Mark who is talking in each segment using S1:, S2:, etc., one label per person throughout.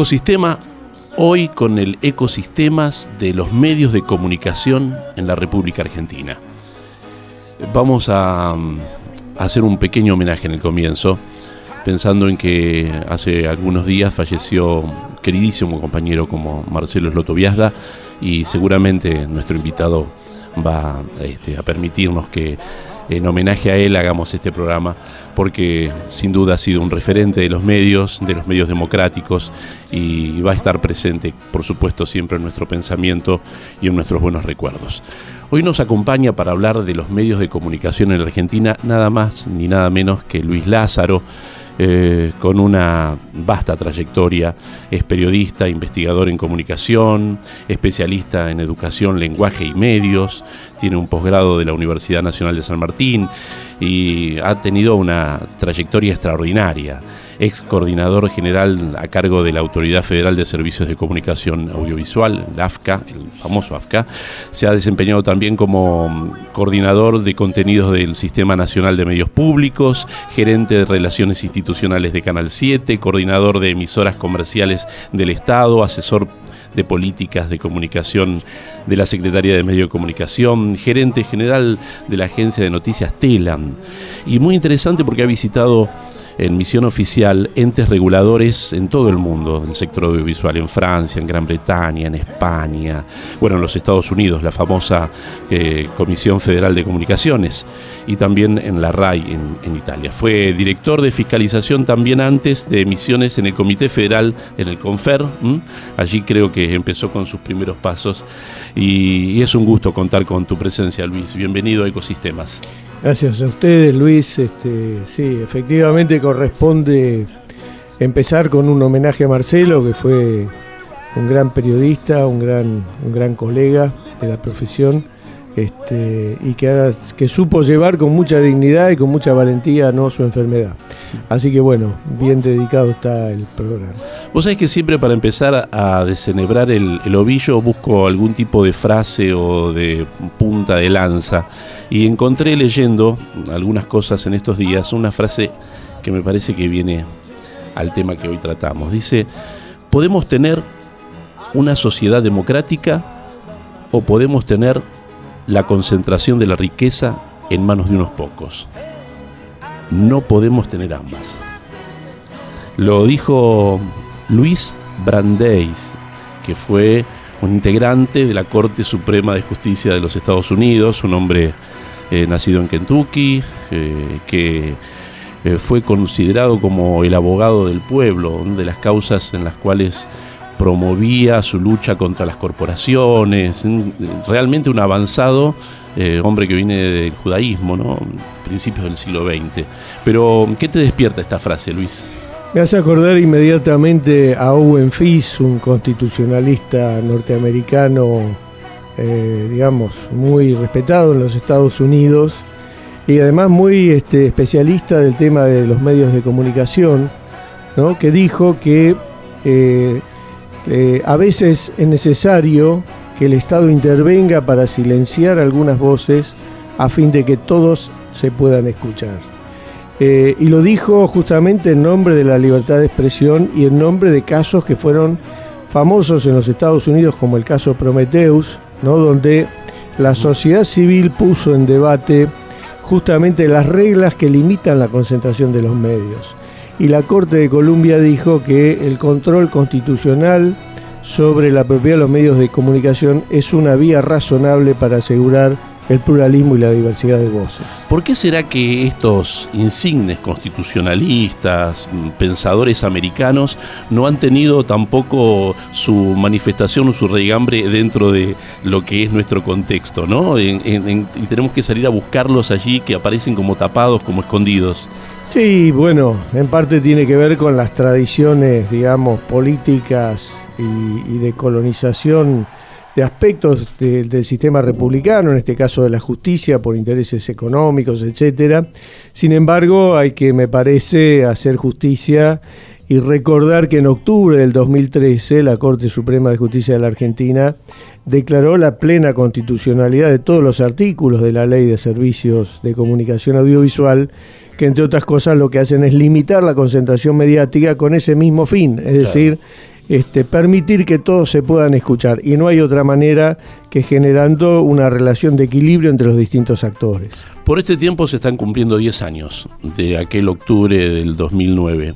S1: Ecosistema hoy con el ecosistemas de los medios de comunicación en la República Argentina. Vamos a, hacer un pequeño homenaje en el comienzo, pensando en que hace algunos días falleció un queridísimo compañero como Marcelo Slotoviazda y seguramente nuestro invitado va este, a permitirnos que en homenaje a él hagamos este programa, porque sin duda ha sido un referente de los medios, de los medios democráticos, y va a estar presente, por supuesto, siempre en nuestro pensamiento y en nuestros buenos recuerdos. Hoy nos acompaña para hablar de los medios de comunicación en la Argentina nada más ni nada menos que Luis Lázaro, eh, con una vasta trayectoria. Es periodista, investigador en comunicación, especialista en educación, lenguaje y medios. Tiene un posgrado de la Universidad Nacional de San Martín y ha tenido una trayectoria extraordinaria ex coordinador general a cargo de la Autoridad Federal de Servicios de Comunicación Audiovisual, la AFCA, el famoso AFCA. Se ha desempeñado también como coordinador de contenidos del Sistema Nacional de Medios Públicos, gerente de Relaciones Institucionales de Canal 7, coordinador de emisoras comerciales del Estado, asesor de políticas de comunicación de la Secretaría de Medio de Comunicación, gerente general de la agencia de noticias TELAM. Y muy interesante porque ha visitado en misión oficial entes reguladores en todo el mundo del sector audiovisual, en Francia, en Gran Bretaña, en España, bueno, en los Estados Unidos, la famosa eh, Comisión Federal de Comunicaciones, y también en la RAI en, Italia. Fue director de fiscalización también antes de emisiones en el Comité Federal, en el CONFER. Allí creo que empezó con sus primeros pasos y es un gusto contar con tu presencia, Luis. Bienvenido a Ecosistemas.
S2: Gracias a ustedes, Luis. Este, sí, efectivamente corresponde empezar con un homenaje a Marcelo, que fue un gran periodista, un gran, un gran colega de la profesión este, y que, que supo llevar con mucha dignidad y con mucha valentía ¿no? su enfermedad. Así que bueno, bien dedicado está el programa.
S1: Vos sabés que siempre para empezar a desenebrar el, el ovillo busco algún tipo de frase o de punta de lanza y encontré leyendo algunas cosas en estos días una frase que me parece que viene al tema que hoy tratamos. Dice, podemos tener una sociedad democrática o podemos tener la concentración de la riqueza en manos de unos pocos. No podemos tener ambas. Lo dijo Luis Brandeis, que fue un integrante de la Corte Suprema de Justicia de los Estados Unidos, un hombre eh, nacido en Kentucky, eh, que eh, fue considerado como el abogado del pueblo, una de las causas en las cuales promovía su lucha contra las corporaciones, realmente un avanzado hombre que viene del judaísmo, ¿no? principios del siglo XX. Pero, ¿qué te despierta esta frase, Luis?
S2: Me hace acordar inmediatamente a Owen Fish, un constitucionalista norteamericano, eh, digamos, muy respetado en los Estados Unidos y además muy este, especialista del tema de los medios de comunicación, ¿no? que dijo que eh, eh, a veces es necesario que el Estado intervenga para silenciar algunas voces a fin de que todos se puedan escuchar. Eh, y lo dijo justamente en nombre de la libertad de expresión y en nombre de casos que fueron famosos en los Estados Unidos, como el caso Prometheus, ¿no? donde la sociedad civil puso en debate justamente las reglas que limitan la concentración de los medios. Y la Corte de Columbia dijo que el control constitucional sobre la propiedad de los medios de comunicación es una vía razonable para asegurar el pluralismo y la diversidad de voces.
S1: ¿Por qué será que estos insignes constitucionalistas, pensadores americanos, no han tenido tampoco su manifestación o su reigambre dentro de lo que es nuestro contexto, ¿no? y tenemos que salir a buscarlos allí que aparecen como tapados, como escondidos.
S2: Sí, bueno, en parte tiene que ver con las tradiciones, digamos, políticas y, y de colonización de aspectos del sistema republicano, en este caso de la justicia, por intereses económicos, etcétera. Sin embargo, hay que, me parece, hacer justicia y recordar que en octubre del 2013 la Corte Suprema de Justicia de la Argentina declaró la plena constitucionalidad de todos los artículos de la Ley de Servicios de Comunicación Audiovisual, que entre otras cosas lo que hacen es limitar la concentración mediática con ese mismo fin, es decir, este, permitir que todos se puedan escuchar. Y no hay otra manera que generando una relación de equilibrio entre los distintos actores.
S1: Por este tiempo se están cumpliendo 10 años de aquel octubre del 2009,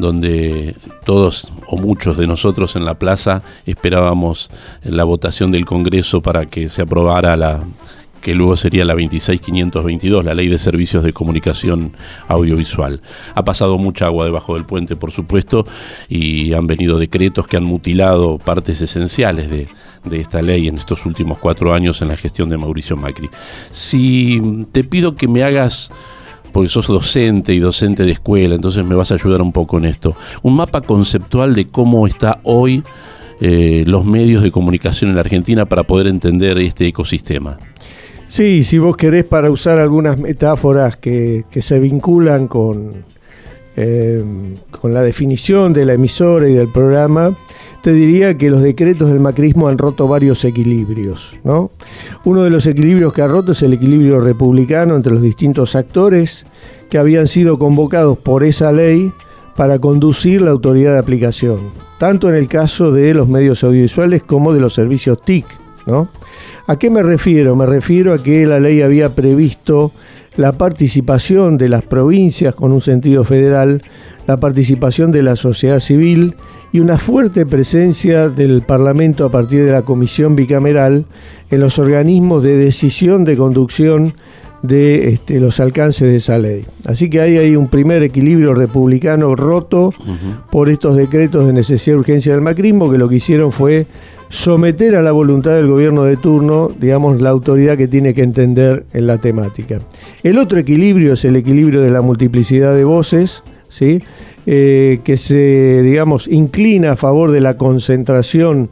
S1: donde todos o muchos de nosotros en la plaza esperábamos la votación del Congreso para que se aprobara la que luego sería la 26522, la Ley de Servicios de Comunicación Audiovisual. Ha pasado mucha agua debajo del puente, por supuesto, y han venido decretos que han mutilado partes esenciales de, esta ley en estos últimos cuatro años en la gestión de Mauricio Macri. Si te pido que me hagas porque sos docente y docente de escuela, entonces me vas a ayudar un poco en esto. Un mapa conceptual de cómo está hoy eh, los medios de comunicación en la Argentina para poder entender este ecosistema.
S2: Sí, si vos querés para usar algunas metáforas que, se vinculan con, eh, con la definición de la emisora y del programa, te diría que los decretos del macrismo han roto varios equilibrios. ¿no? Uno de los equilibrios que ha roto es el equilibrio republicano entre los distintos actores que habían sido convocados por esa ley para conducir la autoridad de aplicación, tanto en el caso de los medios audiovisuales como de los servicios TIC. ¿no? ¿A qué me refiero? Me refiero a que la ley había previsto la participación de las provincias con un sentido federal, la participación de la sociedad civil y una fuerte presencia del Parlamento a partir de la comisión bicameral en los organismos de decisión de conducción de este, los alcances de esa ley. Así que ahí hay un primer equilibrio republicano roto por estos decretos de necesidad y urgencia del macrismo que lo que hicieron fue someter a la voluntad del gobierno de turno, digamos, la autoridad que tiene que entender en la temática. El otro equilibrio es el equilibrio de la multiplicidad de voces, ¿sí? Eh, que se, digamos, inclina a favor de la concentración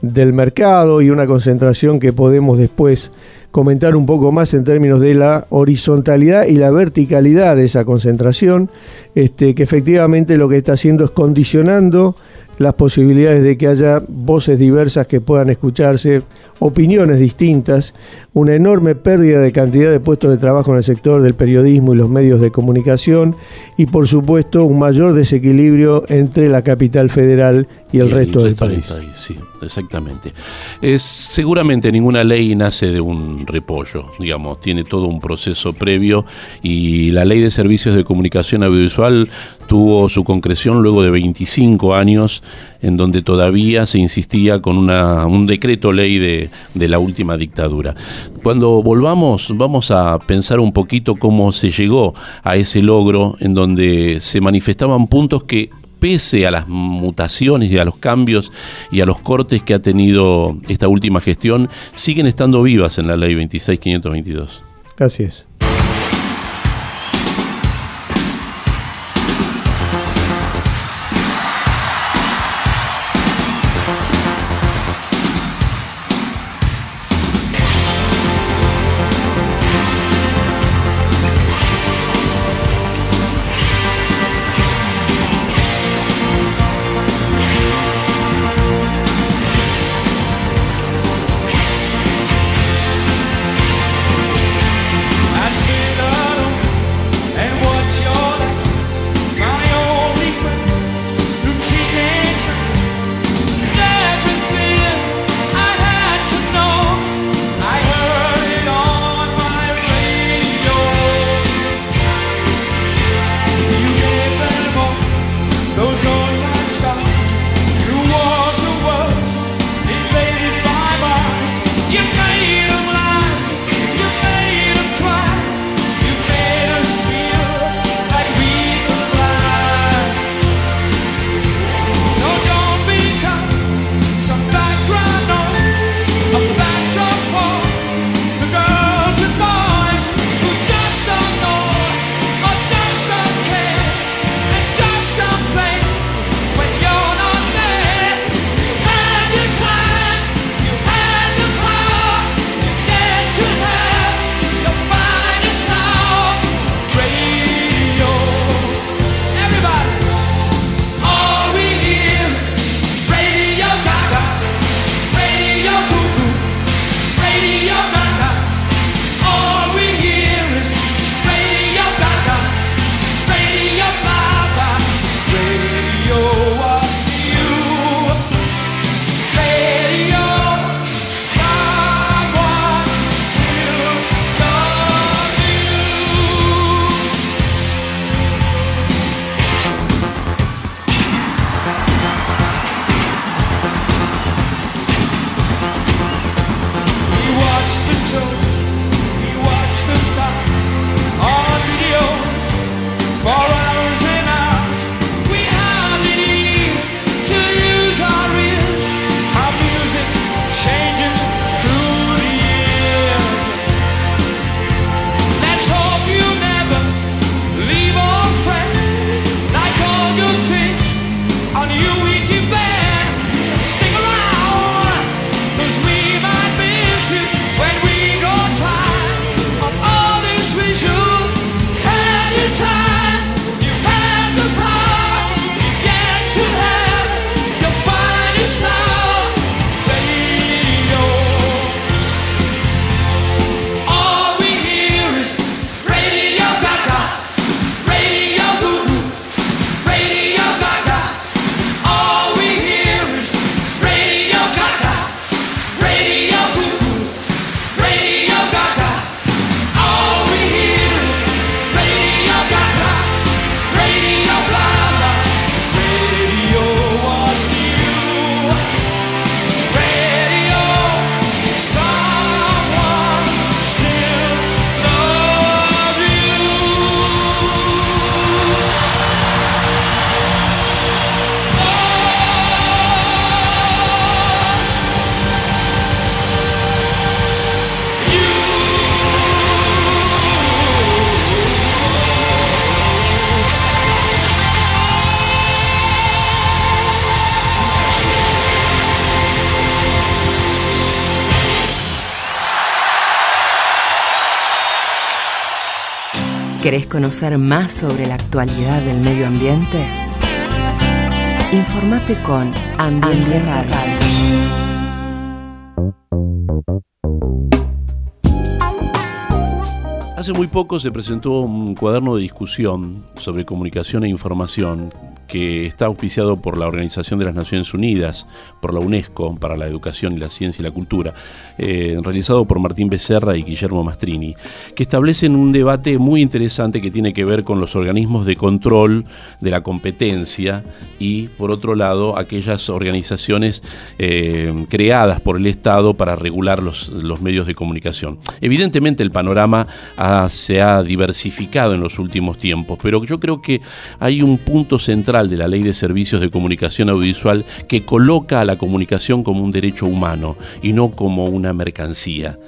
S2: del mercado y una concentración que podemos después comentar un poco más en términos de la horizontalidad y la verticalidad de esa concentración, este, que efectivamente lo que está haciendo es condicionando
S3: las posibilidades de que haya voces diversas que puedan escucharse, opiniones distintas, una enorme pérdida de cantidad de puestos de trabajo en el sector del periodismo y los medios de comunicación y por supuesto un mayor desequilibrio entre la capital federal y el, resto, del país.
S1: Sí, exactamente. Es, seguramente ninguna ley nace de un repollo, digamos, tiene todo un proceso previo y la ley de servicios de comunicación audiovisual tuvo su concreción luego de 25 años en donde todavía se insistía con una, un decreto ley de, de la última dictadura. Cuando volvamos vamos a pensar un poquito cómo se llegó a ese logro en donde se manifestaban puntos que pese a las mutaciones y a los cambios y a los cortes que ha tenido esta última gestión, siguen estando vivas en la ley 26522.
S3: Así es.
S4: ¿Querés conocer más sobre la actualidad del medio ambiente? Informate con Ambiente Radio.
S1: Hace muy poco se presentó un cuaderno de discusión sobre comunicación e información que está auspiciado por la Organización de las Naciones Unidas, por la UNESCO para la Educación y la Ciencia y la Cultura, eh, realizado por Martín Becerra y Guillermo Mastrini, que establecen un debate muy interesante que tiene que ver con los organismos de control de la competencia y, por otro lado, aquellas organizaciones eh, creadas por el Estado para regular los, los medios de comunicación. Evidentemente el panorama se ha diversificado en los últimos tiempos, pero yo creo que hay un punto central de la Ley de Servicios de Comunicación Audiovisual que coloca a la comunicación como un derecho humano y no como una mercancía.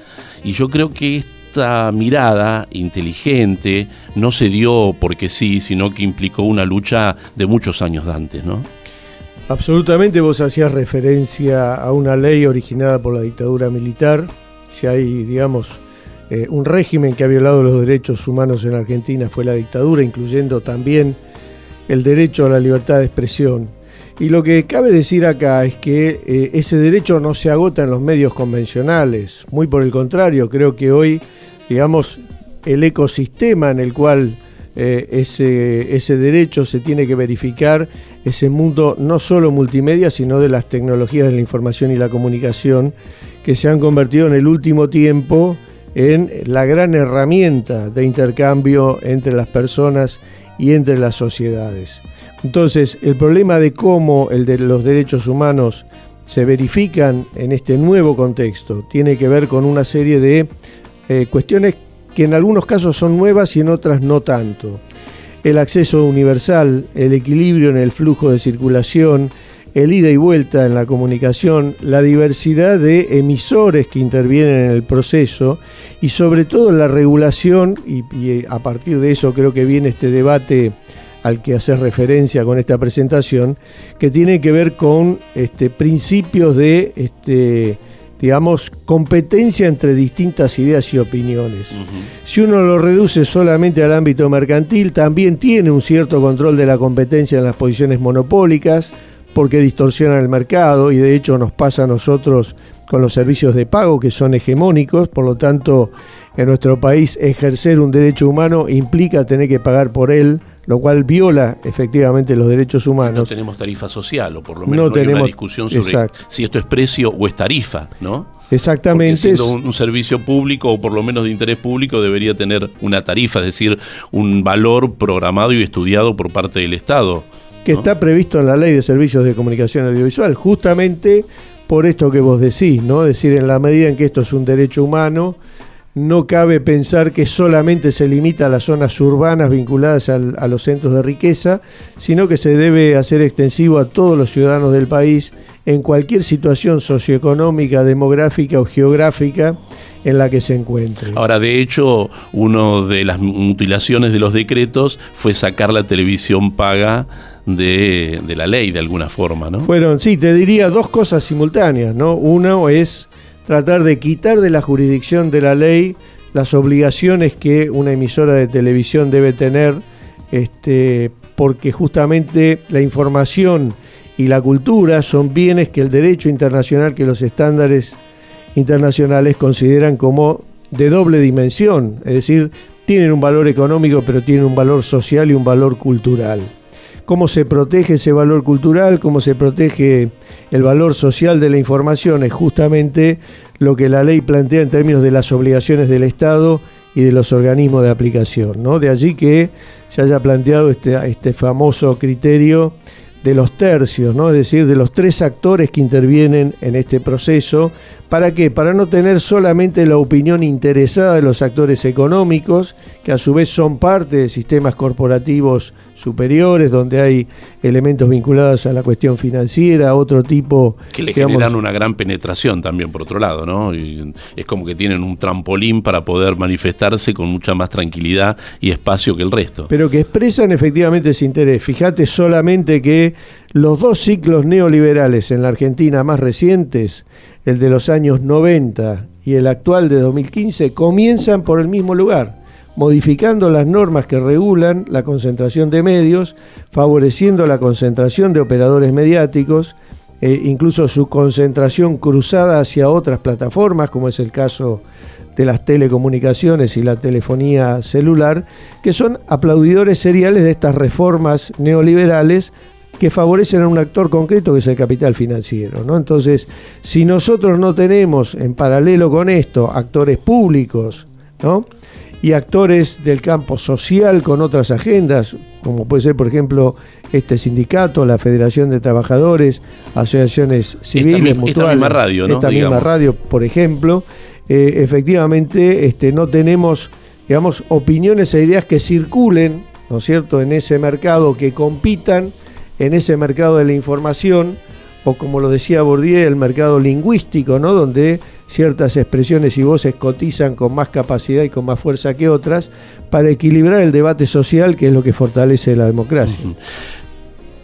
S1: Y yo creo que esta mirada inteligente no se dio porque sí, sino que implicó una lucha de muchos años de antes, ¿no?
S2: Absolutamente, vos hacías referencia a una ley originada por la dictadura militar. Si hay, digamos, eh, un régimen que ha violado los derechos humanos en Argentina fue la dictadura, incluyendo también el derecho a la libertad de expresión. Y lo que cabe decir acá es que eh, ese derecho no se agota en los medios convencionales, muy por el contrario, creo que hoy, digamos, el ecosistema en el cual eh, ese, ese derecho se tiene que verificar, ese mundo no solo multimedia, sino de las tecnologías de la información y la comunicación, que se han convertido en el último tiempo en la gran herramienta de intercambio entre las personas y entre las sociedades. Entonces, el problema de cómo el de los derechos humanos se verifican en este nuevo contexto tiene que ver con una serie de eh, cuestiones que en algunos casos son nuevas y en otras no tanto. El acceso universal, el equilibrio en el flujo de circulación, el ida y vuelta en la comunicación, la diversidad de emisores que intervienen en el proceso y sobre todo la regulación, y, a partir de eso creo que viene este debate al que hace referencia con esta presentación, que tiene que ver con este, principios de, este, digamos, competencia entre distintas ideas y opiniones. Si uno lo reduce solamente al ámbito mercantil, también tiene un cierto control de la competencia en las posiciones monopólicas, porque distorsionan el mercado y de hecho nos pasa a nosotros con los servicios de pago que son hegemónicos, por lo tanto en nuestro país ejercer un derecho humano implica tener que pagar por él, lo cual viola efectivamente los derechos humanos. No
S1: tenemos tarifa social, o por lo menos no, tenemos, hay una discusión sobre si esto es precio o es tarifa, ¿no?
S2: Exactamente.
S1: Porque siendo un, servicio público o por lo menos de interés público debería tener una tarifa, es decir, un valor programado y estudiado por parte del Estado
S2: que está previsto en la Ley de Servicios de Comunicación Audiovisual, justamente por esto que vos decís, ¿no? Es decir, en la medida en que esto es un derecho humano, no cabe pensar que solamente se limita a las zonas urbanas vinculadas a los centros de riqueza, sino que se debe hacer extensivo a todos los ciudadanos del país en cualquier situación socioeconómica, demográfica o geográfica en la que se encuentre.
S1: Ahora, de hecho, una de las mutilaciones de los decretos fue sacar la televisión paga de, la ley de alguna forma, ¿no?
S2: Fueron, sí, te diría dos cosas simultáneas, ¿no? Uno es tratar de quitar de la jurisdicción de la ley las obligaciones que una emisora de televisión debe tener, este, porque justamente la información y la cultura son bienes que el derecho internacional, que los estándares internacionales consideran como de doble dimensión, es decir, tienen un valor económico, pero tienen un valor social y un valor cultural cómo se protege ese valor cultural, cómo se protege el valor social de la información, es justamente lo que la ley plantea en términos de las obligaciones del Estado y de los organismos de aplicación. ¿no? De allí que se haya planteado este, este famoso criterio de los tercios, ¿no? es decir, de los tres actores que intervienen en este proceso. ¿Para qué? Para no tener solamente la opinión interesada de los actores económicos, que a su vez son parte de sistemas corporativos superiores, donde hay elementos vinculados a la cuestión financiera, otro tipo...
S1: Que le generan una gran penetración también, por otro lado, ¿no? es como que tienen un trampolín para poder manifestarse con mucha más tranquilidad y espacio que el resto.
S2: Pero que expresan efectivamente ese interés. Fíjate solamente que los dos ciclos neoliberales en la Argentina más recientes, el de los años 90 y el actual de 2015, comienzan por el mismo lugar modificando las normas que regulan la concentración de medios, favoreciendo la concentración de operadores mediáticos, e incluso su concentración cruzada hacia otras plataformas, como es el caso de las telecomunicaciones y la telefonía celular, que son aplaudidores seriales de estas reformas neoliberales que favorecen a un actor concreto que es el capital financiero. Entonces, si nosotros no tenemos en paralelo con esto actores públicos ¿no? Y actores del campo social con otras agendas, como puede ser, por ejemplo, este sindicato, la Federación de Trabajadores, asociaciones civiles,
S1: esta, esta misma radio, ¿no?
S2: esta misma radio, por ejemplo, eh, efectivamente este, no tenemos, digamos, opiniones e ideas que circulen, ¿no es cierto?, en ese mercado, que compitan en ese mercado de la información, o como lo decía Bourdieu, el mercado lingüístico, ¿no? donde ciertas expresiones y voces cotizan con más capacidad y con más fuerza que otras, para equilibrar el debate social, que es lo que fortalece la democracia.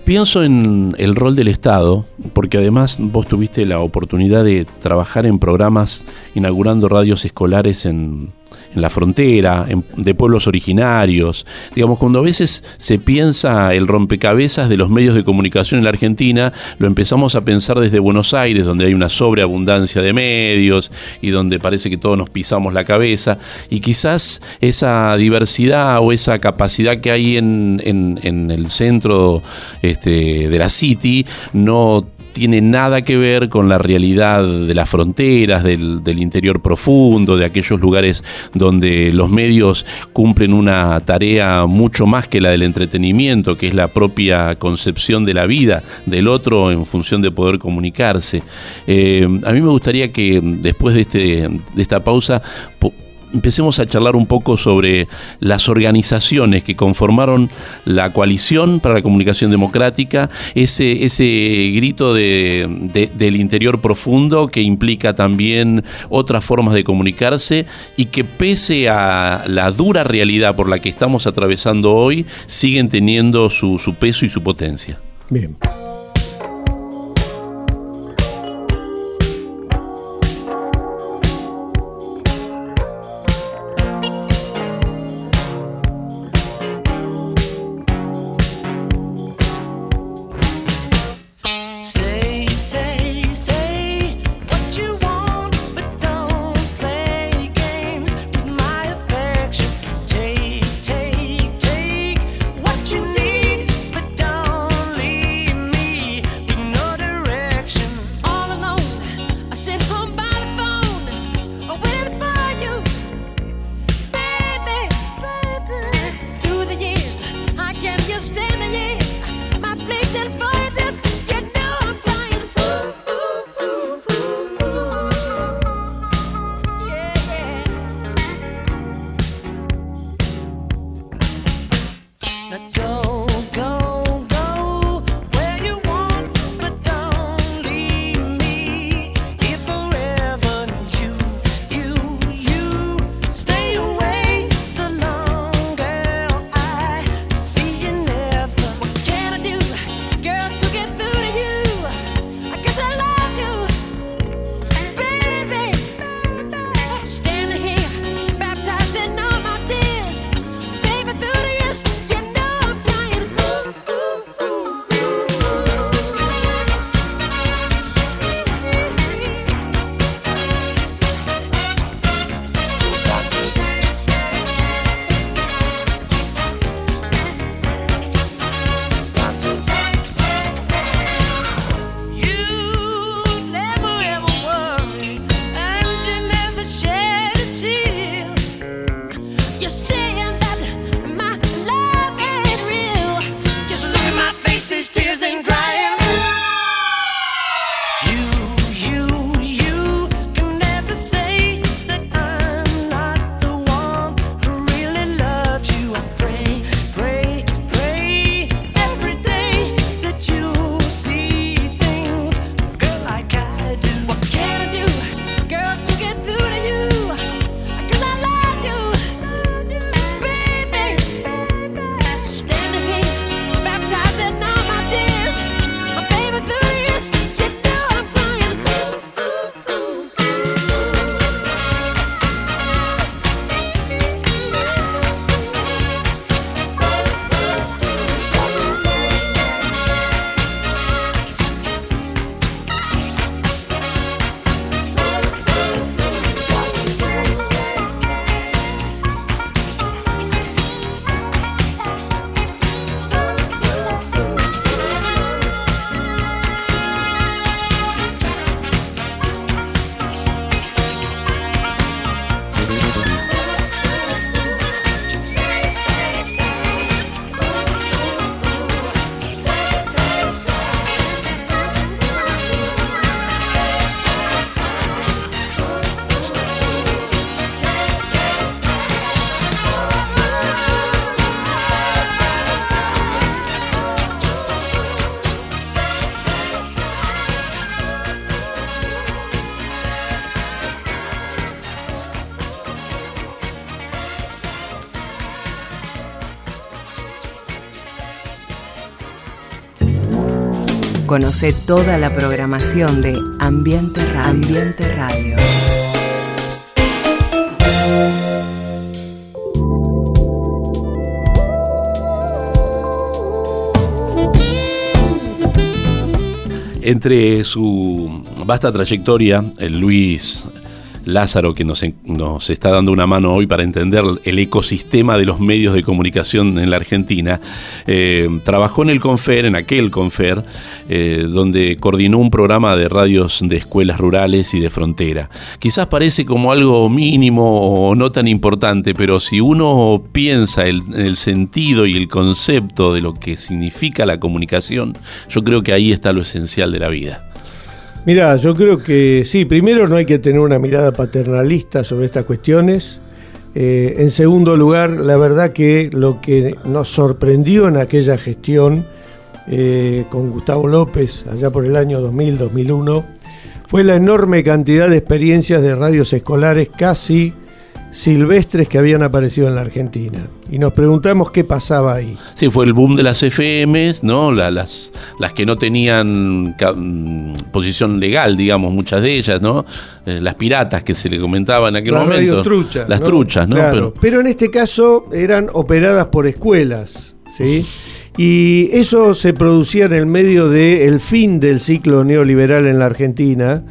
S1: Pienso en el rol del Estado, porque además vos tuviste la oportunidad de trabajar en programas inaugurando radios escolares en, en la frontera, de pueblos originarios. Digamos, cuando a veces se piensa el rompecabezas de los medios de comunicación en la Argentina, lo empezamos a pensar desde Buenos Aires, donde hay una sobreabundancia de medios y donde parece que todos nos pisamos la cabeza. Y quizás esa diversidad o esa capacidad que hay en, en el centro este, de la City no tiene nada que ver con la realidad de las fronteras, del, interior profundo, de aquellos lugares donde los medios cumplen una tarea mucho más que la del entretenimiento, que es la propia concepción de la vida del otro en función de poder comunicarse. Eh, a mí me gustaría que después de, este, de esta pausa empecemos a charlar un poco sobre las organizaciones que conformaron la coalición para la comunicación democrática, ese, ese grito de, del interior profundo que implica también otras formas de comunicarse y que pese a la dura realidad por la que estamos atravesando hoy, siguen teniendo su, su peso y su potencia.
S2: Bien.
S4: Conoce toda la programación de Ambiente Radio. Ambiente Radio.
S1: Entre su vasta trayectoria, Luis Lázaro, que nos, nos, está dando una mano hoy para entender el ecosistema de los medios de comunicación en la Argentina, eh, trabajó en el Confer, en aquel Confer, eh, donde coordinó un programa de radios de escuelas rurales y de frontera. Quizás parece como algo mínimo o no tan importante, pero si uno piensa en el sentido y el concepto de lo que significa la comunicación, yo creo que ahí está lo esencial de la vida.
S2: Mira, yo creo que sí, primero no hay que tener una mirada paternalista sobre estas cuestiones. Eh, en segundo lugar, la verdad que lo que nos sorprendió en aquella gestión eh, con Gustavo López, allá por el año 2000-2001, fue la enorme cantidad de experiencias de radios escolares casi silvestres que habían aparecido en la Argentina. Y nos preguntamos qué pasaba ahí.
S1: Sí, fue el boom de las FMs, ¿no? las, las que no tenían mm, posición legal, digamos, muchas de ellas, ¿no? Eh, las piratas que se le comentaba en aquel
S2: las
S1: momento.
S2: Truchas,
S1: las truchas, ¿no?
S2: Pero, pero, en este caso eran operadas por escuelas, ¿sí? Y eso se producía en el medio del fin del ciclo neoliberal en la Argentina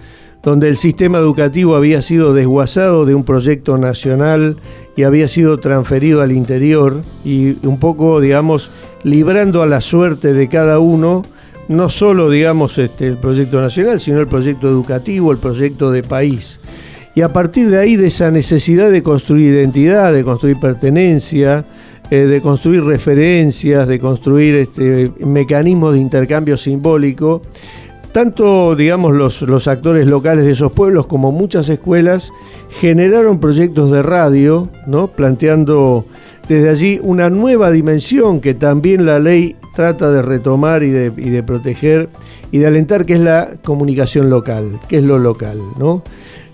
S2: donde el sistema educativo había sido desguazado de un proyecto nacional y había sido transferido al interior y un poco, digamos, librando a la suerte de cada uno, no solo, digamos, este, el proyecto nacional, sino el proyecto educativo, el proyecto de país. Y a partir de ahí, de esa necesidad de construir identidad, de construir pertenencia, eh, de construir referencias, de construir este, mecanismos de intercambio simbólico, tanto, digamos, los, actores locales de esos pueblos como muchas escuelas generaron proyectos de radio, ¿no? planteando desde allí una nueva dimensión que también la ley trata de retomar y de, proteger y de alentar, que es la comunicación local, que es lo local. ¿no?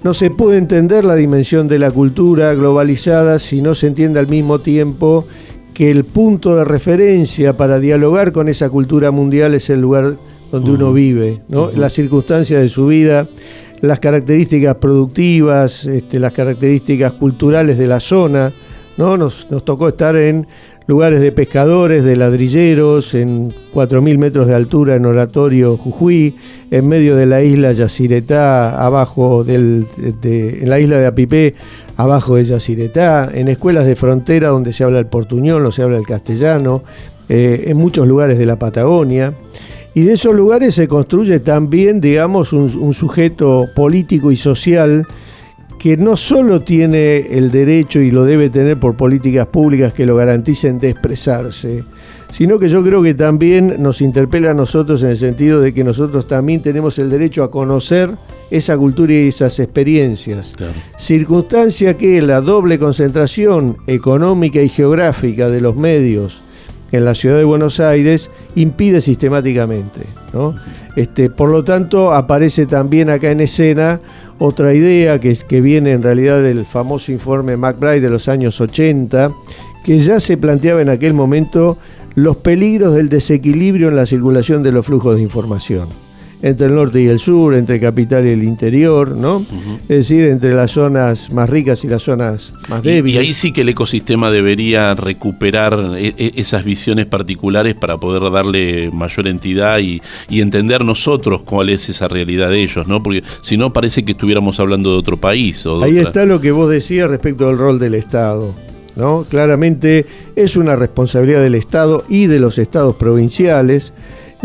S2: no se puede entender la dimensión de la cultura globalizada si no se entiende al mismo tiempo que el punto de referencia para dialogar con esa cultura mundial es el lugar donde uno vive, ¿no? las circunstancias de su vida, las características productivas, este, las características culturales de la zona. ¿no? Nos, nos tocó estar en lugares de pescadores, de ladrilleros, en 4.000 metros de altura en Oratorio Jujuy, en medio de la isla Yacyretá, abajo del, en la isla de Apipé, abajo de Yacyretá, en escuelas de frontera donde se habla el portuñol, o se habla el castellano, eh, en muchos lugares de la Patagonia. Y de esos lugares se construye también, digamos, un, sujeto político y social que no solo tiene el derecho y lo debe tener por políticas públicas que lo garanticen de expresarse, sino que yo creo que también nos interpela a nosotros en el sentido de que nosotros también tenemos el derecho a conocer esa cultura y esas experiencias. Circunstancia que la doble concentración económica y geográfica de los medios en la ciudad de Buenos Aires impide sistemáticamente. ¿no? Este, por lo tanto, aparece también acá en escena otra idea que, que viene en realidad del famoso informe McBride de los años 80, que ya se planteaba en aquel momento los peligros del desequilibrio en la circulación de los flujos de información entre el norte y el sur, entre capital y el interior, ¿no? Es decir, entre las zonas más ricas y las zonas más débiles.
S1: Y, ahí sí que el ecosistema debería recuperar e, e, esas visiones particulares para poder darle mayor entidad y, entender nosotros cuál es esa realidad de ellos, ¿no? Porque si no parece que estuviéramos hablando de otro país.
S2: ahí está lo que vos decías respecto del rol del Estado. ¿no? Claramente es una responsabilidad del Estado y de los estados provinciales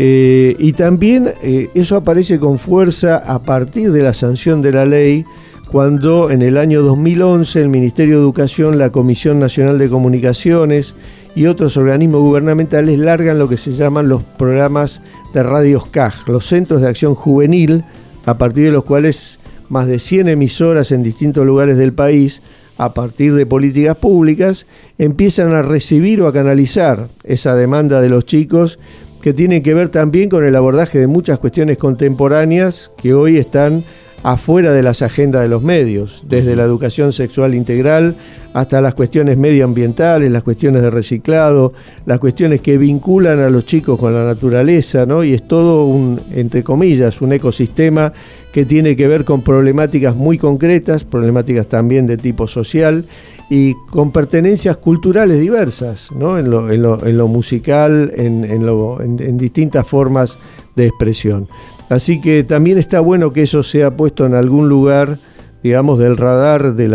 S2: eh, y también eh, eso aparece con fuerza a partir de la sanción de la ley cuando en el año 2011 el Ministerio de Educación, la Comisión Nacional de Comunicaciones y otros organismos gubernamentales largan lo que se llaman los programas de radios CAJ, los Centros de Acción Juvenil, a partir de los cuales más de 100 emisoras en distintos lugares del país, a partir de políticas públicas, empiezan a recibir o a canalizar esa demanda de los chicos que tiene que ver también con el abordaje de muchas cuestiones contemporáneas que hoy están afuera de las agendas de los medios, desde la educación sexual integral hasta las cuestiones medioambientales, las cuestiones de reciclado, las cuestiones que vinculan a los chicos con la naturaleza, ¿no? Y es todo un, entre comillas, un ecosistema que tiene que ver con problemáticas muy concretas, problemáticas también de tipo social y con pertenencias culturales diversas, ¿no? en, lo, lo, en lo musical, en, distintas formas de expresión. Así que también está bueno que eso sea puesto en algún lugar, digamos, del radar de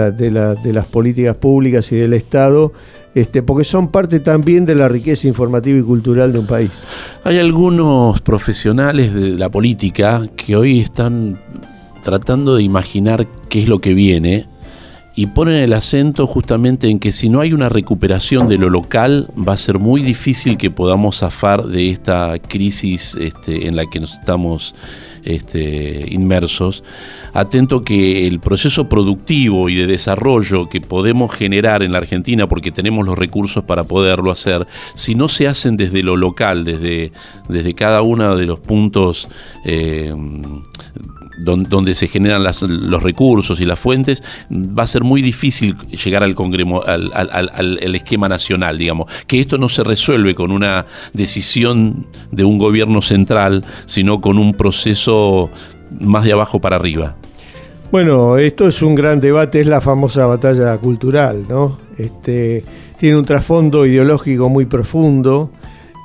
S2: las políticas públicas y del Estado, este, porque son parte también de la riqueza informativa y cultural de un país.
S1: Hay algunos profesionales de la política que hoy están tratando de imaginar qué es lo que viene y ponen el acento justamente en que si no hay una recuperación de lo local, va a ser muy difícil que podamos zafar de esta crisis este, en la que nos estamos este, inmersos. Atento que el proceso productivo y de desarrollo que podemos generar en la Argentina, porque tenemos los recursos para poderlo hacer, si no se hacen desde lo local, desde, desde cada uno de los puntos eh, donde, se generan los recursos y las fuentes, va a ser muy difícil llegar al, al, esquema nacional, digamos. Que esto no se resuelve con una decisión de un gobierno central, sino con un proceso más de abajo para arriba.
S2: Bueno, esto es un gran debate, es la famosa batalla cultural, ¿no? Este, tiene un trasfondo ideológico muy profundo,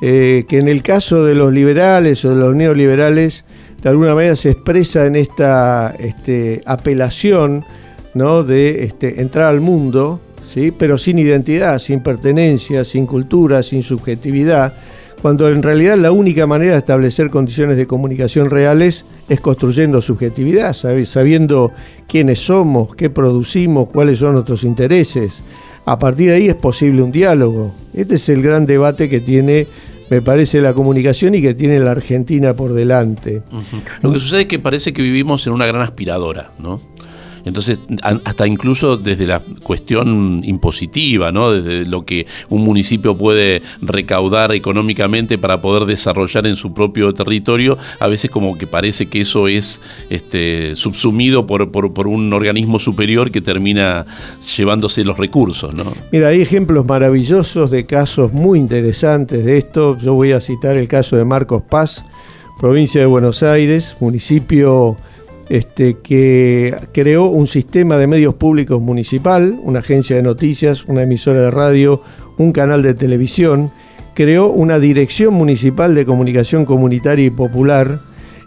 S2: eh, que en el caso de los liberales o de los neoliberales de alguna manera se expresa en esta este, apelación ¿no? de este, entrar al mundo, ¿sí? pero sin identidad, sin pertenencia, sin cultura, sin subjetividad, cuando en realidad la única manera de establecer condiciones de comunicación reales es construyendo subjetividad, sabiendo quiénes somos, qué producimos, cuáles son nuestros intereses. A partir de ahí es posible un diálogo. Este es el gran debate que tiene me parece, la comunicación y que tiene la Argentina por delante.
S1: Lo que sucede es que parece que vivimos en una gran aspiradora, ¿no? Entonces, hasta incluso desde la cuestión impositiva, ¿no? Desde lo que un municipio puede recaudar económicamente para poder desarrollar en su propio territorio, a veces como que parece que eso es este, subsumido por, por, un organismo superior que termina llevándose los recursos, ¿no?
S2: Mira, hay ejemplos maravillosos de casos muy interesantes de esto. Yo voy a citar el caso de Marcos Paz, provincia de Buenos Aires, municipio este, que creó un sistema de medios públicos municipal, una agencia de noticias, una emisora de radio, un canal de televisión, creó una dirección municipal de comunicación comunitaria y popular,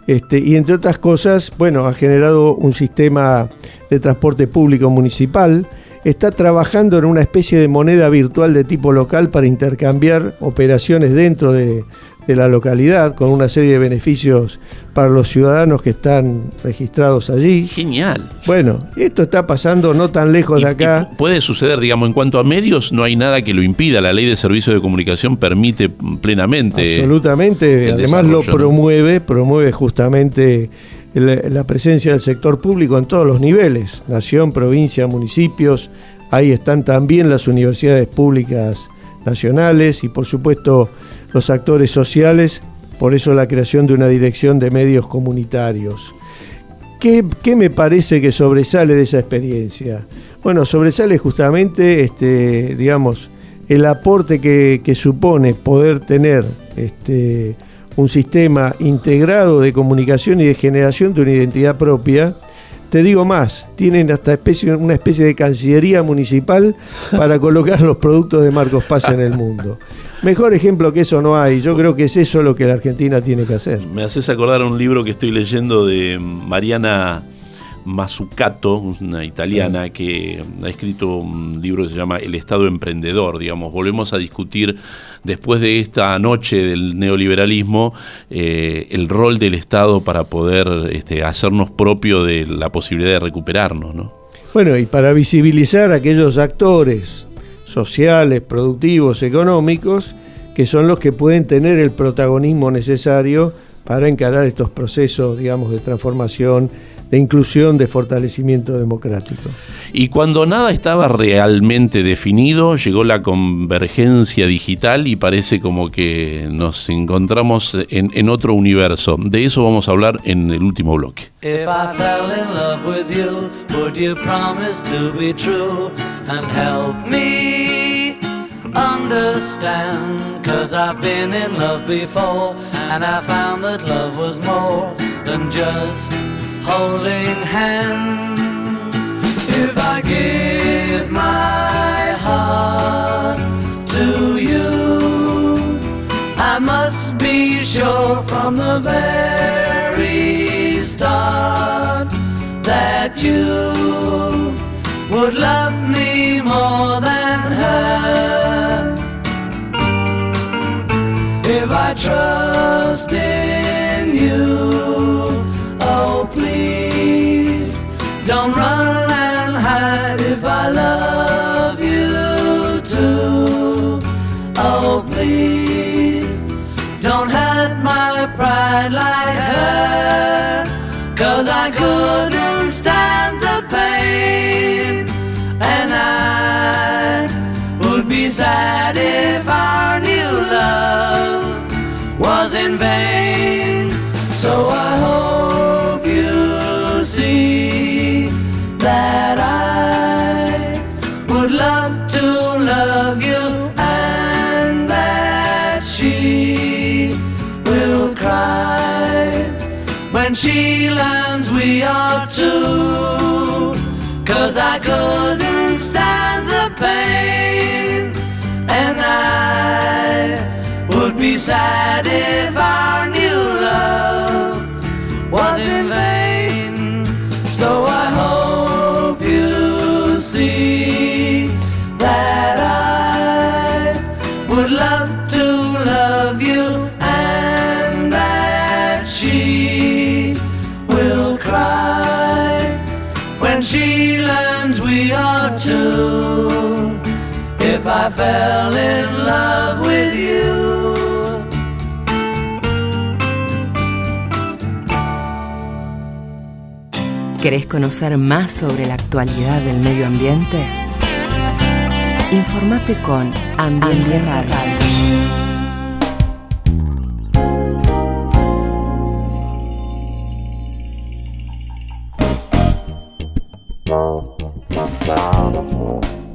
S2: este, y entre otras cosas, bueno, ha generado un sistema de transporte público municipal, está trabajando en una especie de moneda virtual de tipo local para intercambiar operaciones dentro de, de la localidad con una serie de beneficios para los ciudadanos que están registrados allí.
S1: Genial.
S2: Bueno, esto está pasando no tan lejos de acá.
S1: puede suceder, digamos, en cuanto a medios, no hay nada que lo impida. La ley de servicios de comunicación permite plenamente.
S2: Absolutamente. Además lo promueve, promueve justamente la presencia del sector público en todos los niveles, nación, provincia, municipios. Ahí están también las universidades públicas nacionales y por supuesto los actores sociales, por eso la creación de una dirección de medios comunitarios. ¿Qué, me parece que sobresale de esa experiencia? Bueno, sobresale justamente, este, digamos, el aporte que, supone poder tener este, un sistema integrado de comunicación y de generación de una identidad propia. Te digo más, tienen hasta especie, una especie de cancillería municipal para colocar los productos de Marcos Paz en el mundo. Mejor ejemplo que eso no hay. Yo creo que es eso lo que la Argentina tiene que hacer.
S1: Me haces acordar a un libro que estoy leyendo de Mariana Mazzucato, una italiana que ha escrito un libro que se llama El Estado Emprendedor, digamos. Volvemos a discutir después de esta noche del neoliberalismo eh, el rol del Estado para poder este, hacernos propio de la posibilidad de recuperarnos, ¿no?
S2: Bueno, y para visibilizar a aquellos actores sociales, productivos, económicos, que son los que pueden tener el protagonismo necesario para encarar estos procesos, digamos, de transformación, de inclusión, de fortalecimiento democrático.
S1: Y cuando nada estaba realmente definido, llegó la convergencia digital y parece como que nos encontramos en, en otro universo. De eso vamos a hablar en el último bloque.
S5: If understand? Cause I've been in love before and I found that love was more than just holding hands. If I give my heart to you, I must be sure from the very start that you would love me more than trust in you, oh please don't run and hide if I love you too. Oh please don't hurt my pride like her. Cause I couldn't stand the pain. And I would be sad if our new love in vain. So I hope you see that I would love to love you and that she will cry when she learns we are two. Cause I couldn't stand the pain, and I sad if our new love was in vain. So I hope you see that I would love to love you and that she will cry when she learns we are two. If I fell in love with you.
S4: ¿Querés conocer más sobre la actualidad del medio ambiente? Informate con Ambiente Radio.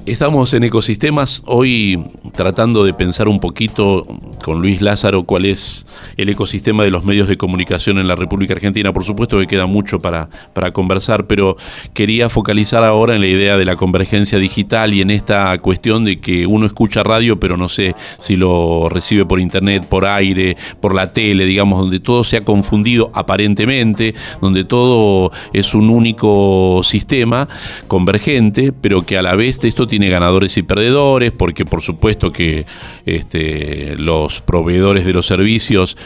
S1: Estamos en ecosistemas hoy tratando de pensar un poquito con Luis Lázaro cuál es el ecosistema de los medios de comunicación en la República Argentina. Por supuesto que queda mucho para, para conversar, pero quería focalizar ahora en la idea de la convergencia digital y en esta cuestión de que uno escucha radio, pero no sé si lo recibe por internet, por aire, por la tele, digamos, donde todo se ha confundido aparentemente, donde todo es un único sistema convergente, pero que a la vez esto tiene ganadores y perdedores, porque por supuesto que este, los proveedores de los servicios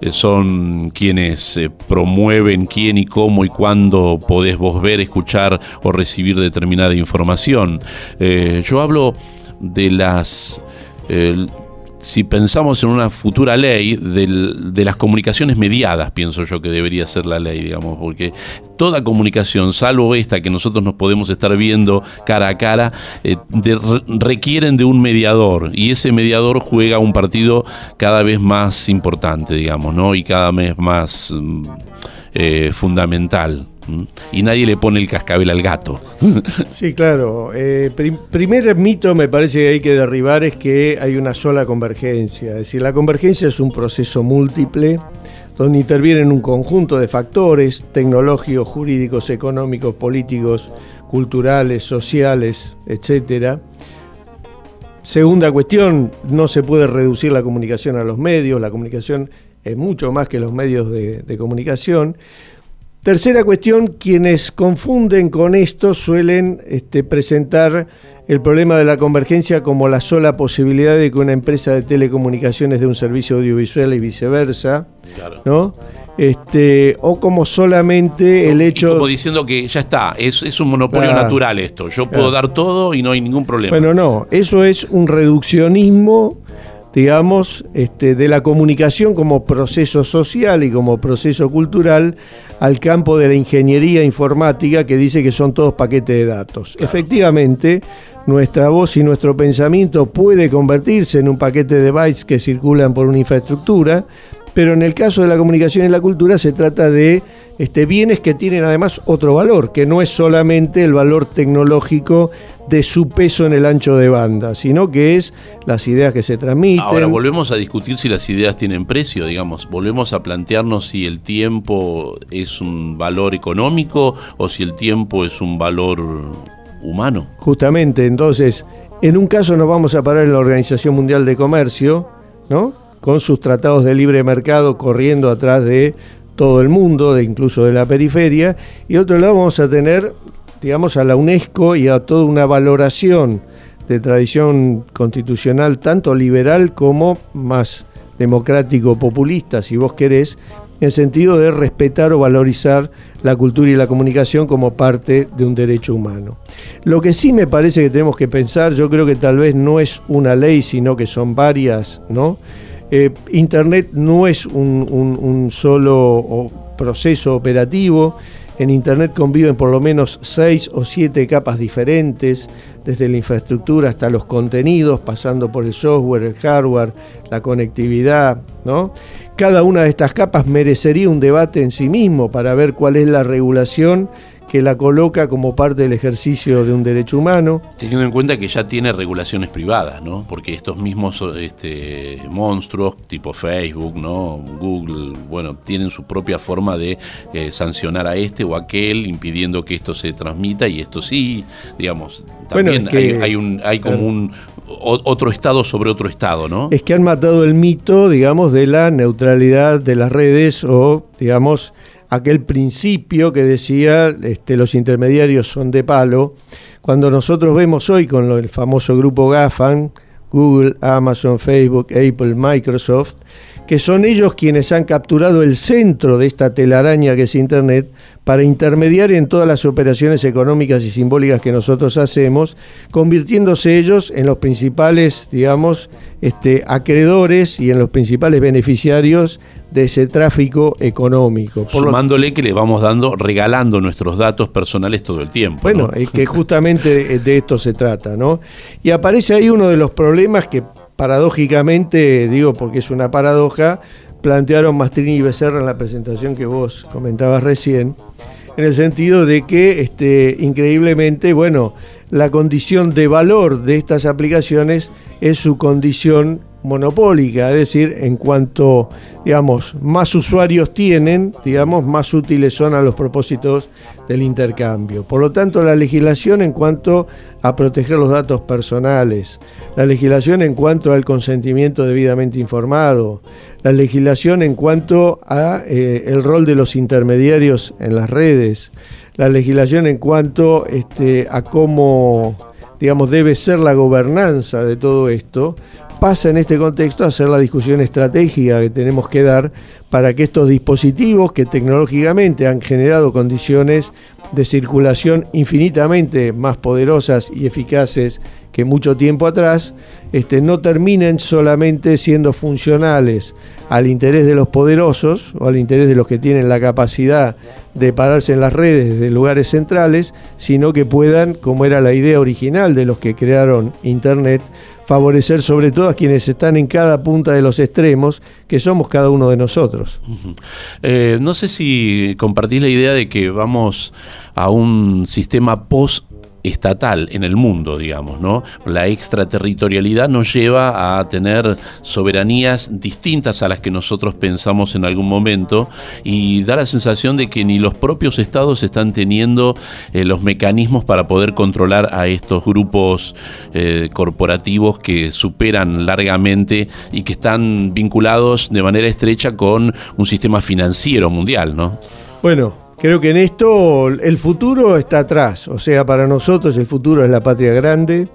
S1: eh, son quienes eh, promueven quién y cómo y cuándo podés vos ver, escuchar o recibir determinada información. Eh, yo hablo de las... si pensamos en una futura ley del- de las comunicaciones mediadas, pienso yo que debería ser la ley, digamos, porque toda comunicación, salvo esta que nosotros nos podemos estar viendo cara a cara, eh, de- re- requieren de un mediador y ese mediador juega un partido cada vez más importante, digamos, ¿no? Y cada vez más mm, eh, fundamental. ¿M? Y nadie le pone el cascabel al gato.
S2: Sí, claro. Eh, prim- primer mito me parece que hay que derribar es que hay una sola convergencia. Es decir, la convergencia es un proceso múltiple donde intervienen un conjunto de factores tecnológicos, jurídicos, económicos, políticos, culturales, sociales, etcétera. Segunda cuestión, no se puede reducir la comunicación a los medios, la comunicación es mucho más que los medios de comunicación. Tercera cuestión, quienes confunden con esto suelen este, presentar el problema de la convergencia como la sola posibilidad de que una empresa de telecomunicaciones dé un servicio audiovisual y viceversa, ¿no? Este, o como solamente el
S1: Y
S2: hecho...
S1: como diciendo que ya está, es, es un monopolio
S2: Claro.
S1: natural esto. Yo puedo
S2: Claro.
S1: dar todo y no hay ningún problema.
S2: Bueno, no, eso es un reduccionismo digamos, este, de la comunicación como proceso social y como proceso cultural al campo de la ingeniería informática que dice que son todos paquetes de datos. Efectivamente, nuestra voz y nuestro pensamiento puede convertirse en un paquete de bytes que circulan por una infraestructura, pero en el caso de la comunicación y la cultura se trata de este, bienes que tienen además otro valor, que no es solamente el valor tecnológico de su peso en el ancho de banda, sino que es las ideas que se transmiten.
S1: Ahora volvemos a discutir si las ideas tienen precio, digamos, volvemos a plantearnos si el tiempo es un valor económico o si el tiempo es un valor humano.
S2: Justamente, entonces, en un caso nos vamos a parar en la Organización Mundial de Comercio, ¿no? Con sus tratados de libre mercado corriendo atrás de todo el mundo, de incluso de la periferia, y otro lado vamos a tener, digamos, a la UNESCO y a toda una valoración de tradición constitucional, tanto liberal como más democrático populista, si vos querés, en sentido de respetar o valorizar la cultura y la comunicación como parte de un derecho humano. Lo que sí me parece que tenemos que pensar, yo creo que tal vez no es una ley, sino que son varias, ¿no? Eh, Internet no es un, solo proceso operativo. En Internet conviven por lo menos seis o siete capas diferentes, desde la infraestructura hasta los contenidos, pasando por el software, el hardware, la conectividad. ¿no? Cada una de estas capas merecería un debate en sí mismo para ver cuál es la regulación que la coloca como parte del ejercicio de un derecho humano.
S1: Teniendo en cuenta que ya tiene regulaciones privadas, ¿no? Porque estos mismos este, monstruos tipo Facebook, ¿no? Google, bueno, tienen su propia forma de eh, sancionar a este o aquel, impidiendo que esto se transmita y esto sí, digamos, también hay, un, hay como un otro estado sobre otro estado, ¿no?
S2: Es que han matado el mito, digamos, de la neutralidad de las redes o, digamos, aquel principio que decía este, los intermediarios son de palo, cuando nosotros vemos hoy con el famoso grupo GAFAN, Google, Amazon, Facebook, Apple, Microsoft, que son ellos quienes han capturado el centro de esta telaraña que es Internet para intermediar en todas las operaciones económicas y simbólicas que nosotros hacemos, convirtiéndose ellos en los principales, digamos, este, acreedores y en los principales beneficiarios de ese tráfico económico.
S1: Sumándole que le vamos dando, regalando nuestros datos personales todo el tiempo.
S2: Bueno, es que justamente de esto se trata, ¿no? Y aparece ahí uno de los problemas que paradójicamente, digo porque es una paradoja, plantearon Mastrini y Becerra en la presentación que vos comentabas recién, en el sentido de que este, increíblemente, bueno, la condición de valor de estas aplicaciones es su condición monopólica, es decir, en cuanto, digamos, más usuarios tienen, digamos, más útiles son a los propósitos del intercambio. Por lo tanto, la legislación en cuanto a proteger los datos personales, la legislación en cuanto al consentimiento debidamente informado, la legislación en cuanto a eh, el rol de los intermediarios en las redes, la legislación en cuanto este, a cómo digamos debe ser la gobernanza de todo esto, pasa en este contexto a ser la discusión estratégica que tenemos que dar para que estos dispositivos que tecnológicamente han generado condiciones de circulación infinitamente más poderosas y eficaces que mucho tiempo atrás, este, no terminen solamente siendo funcionales al interés de los poderosos o al interés de los que tienen la capacidad de pararse en las redes de lugares centrales, sino que puedan, como era la idea original de los que crearon Internet, favorecer sobre todo a quienes están en cada punta de los extremos, que somos cada uno de nosotros.
S1: Eh, no sé si compartís la idea de que vamos a un sistema post estatal en el mundo, digamos, ¿no? La extraterritorialidad nos lleva a tener soberanías distintas a las que nosotros pensamos en algún momento y da la sensación de que ni los propios estados están teniendo eh, los mecanismos para poder controlar a estos grupos eh, corporativos que superan largamente y que están vinculados de manera estrecha con un sistema financiero mundial, ¿no?
S2: Bueno, Creo que en esto el futuro está atrás, o sea, para nosotros el futuro es la patria grande,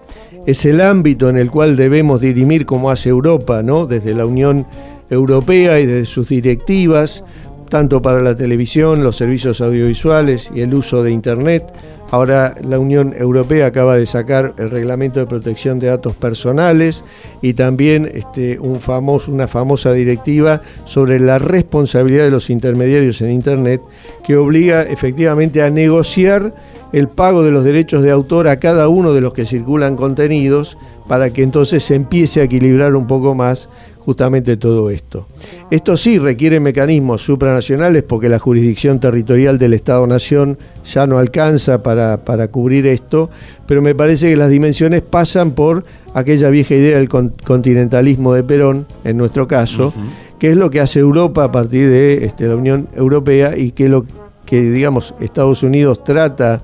S2: es el ámbito en el cual debemos dirimir como hace Europa, ¿no? Desde la Unión Europea y desde sus directivas, tanto para la televisión, los servicios audiovisuales y el uso de Internet, Ahora la Unión Europea acaba de sacar el reglamento de protección de datos personales y también este, una famosa directiva sobre la responsabilidad de los intermediarios en Internet que obliga efectivamente a negociar el pago de los derechos de autor a cada uno de los que circulan contenidos para que entonces se empiece a equilibrar un poco más justamente todo esto. Esto sí requiere mecanismos supranacionales porque la jurisdicción territorial del Estado-Nación ya no alcanza para, cubrir esto, pero me parece que las dimensiones pasan por aquella vieja idea del continentalismo de Perón, en nuestro caso, que es lo que hace Europa a partir de este, la Unión Europea y que lo que, digamos, Estados Unidos trata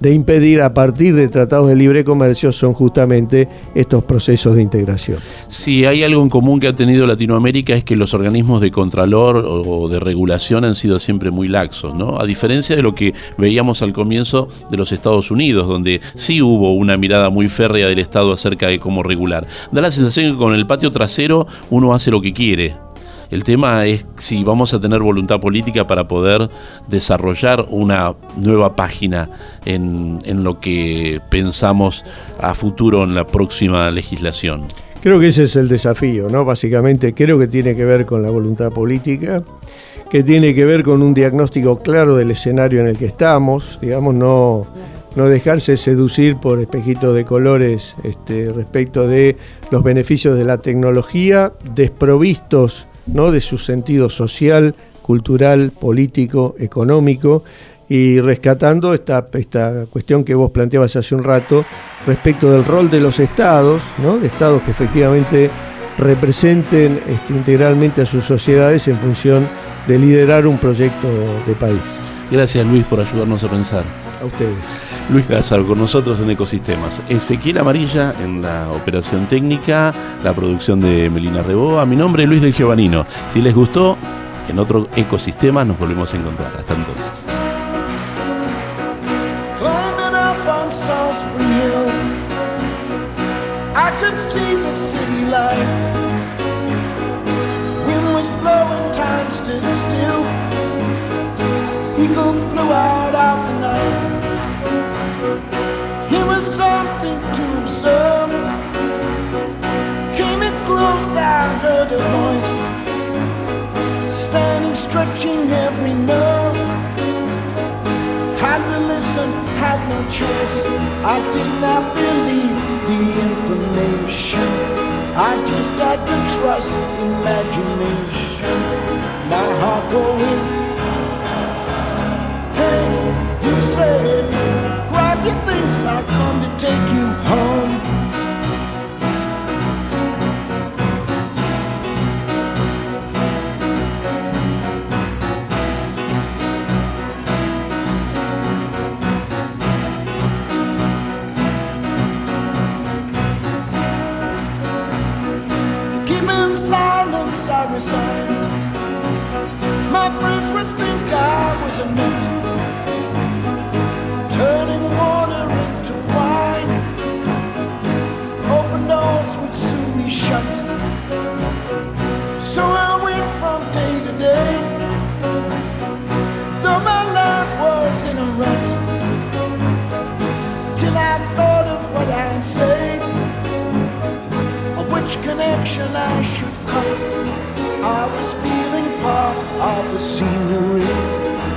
S2: de impedir a partir de tratados de libre comercio son justamente estos procesos de integración.
S1: Si hay algo en común que ha tenido Latinoamérica es que los organismos de contralor o de regulación han sido siempre muy laxos, ¿no? A diferencia de lo que veíamos al comienzo de los Estados Unidos, donde sí hubo una mirada muy férrea del Estado acerca de cómo regular. Da la sensación que con el patio trasero uno hace lo que quiere, el tema es si vamos a tener voluntad política para poder desarrollar una nueva página en, lo que pensamos a futuro en la próxima legislación.
S2: Creo que ese es el desafío, ¿no? Básicamente creo que tiene que ver con la voluntad política, que tiene que ver con un diagnóstico claro del escenario en el que estamos, digamos, no, no dejarse seducir por espejitos de colores este, respecto de los beneficios de la tecnología, desprovistos ¿no? de su sentido social, cultural, político, económico, y rescatando esta, esta cuestión que vos planteabas hace un rato respecto del rol de los estados, ¿no? de estados que efectivamente representen este, integralmente a sus sociedades en función de liderar un proyecto de país.
S1: Gracias Luis por ayudarnos a pensar.
S2: A ustedes.
S1: Luis Lázaro con nosotros en Ecosistemas. Ezequiel Amarilla en la operación técnica, la producción de Melina Reboa. Mi nombre es Luis del Giovanino. Si les gustó, en otro ecosistema nos volvemos a encontrar. Hasta entonces.
S6: sun heard a voice Standing, stretching every nerve. Had to listen, had no choice. I did not believe the information. I just had to trust imagination. My heart going Hey, you said resigned. My friends would think I was a nut, scenery.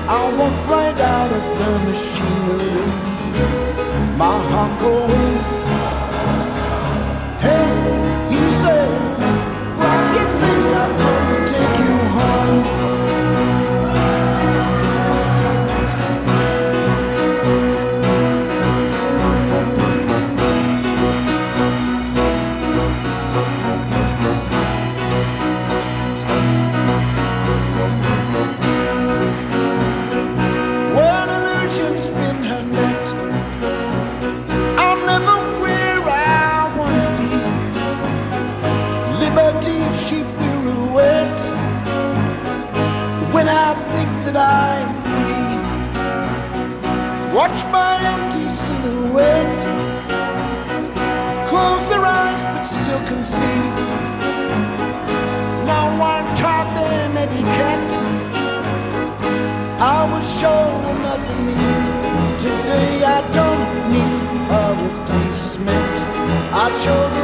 S6: I walked right show.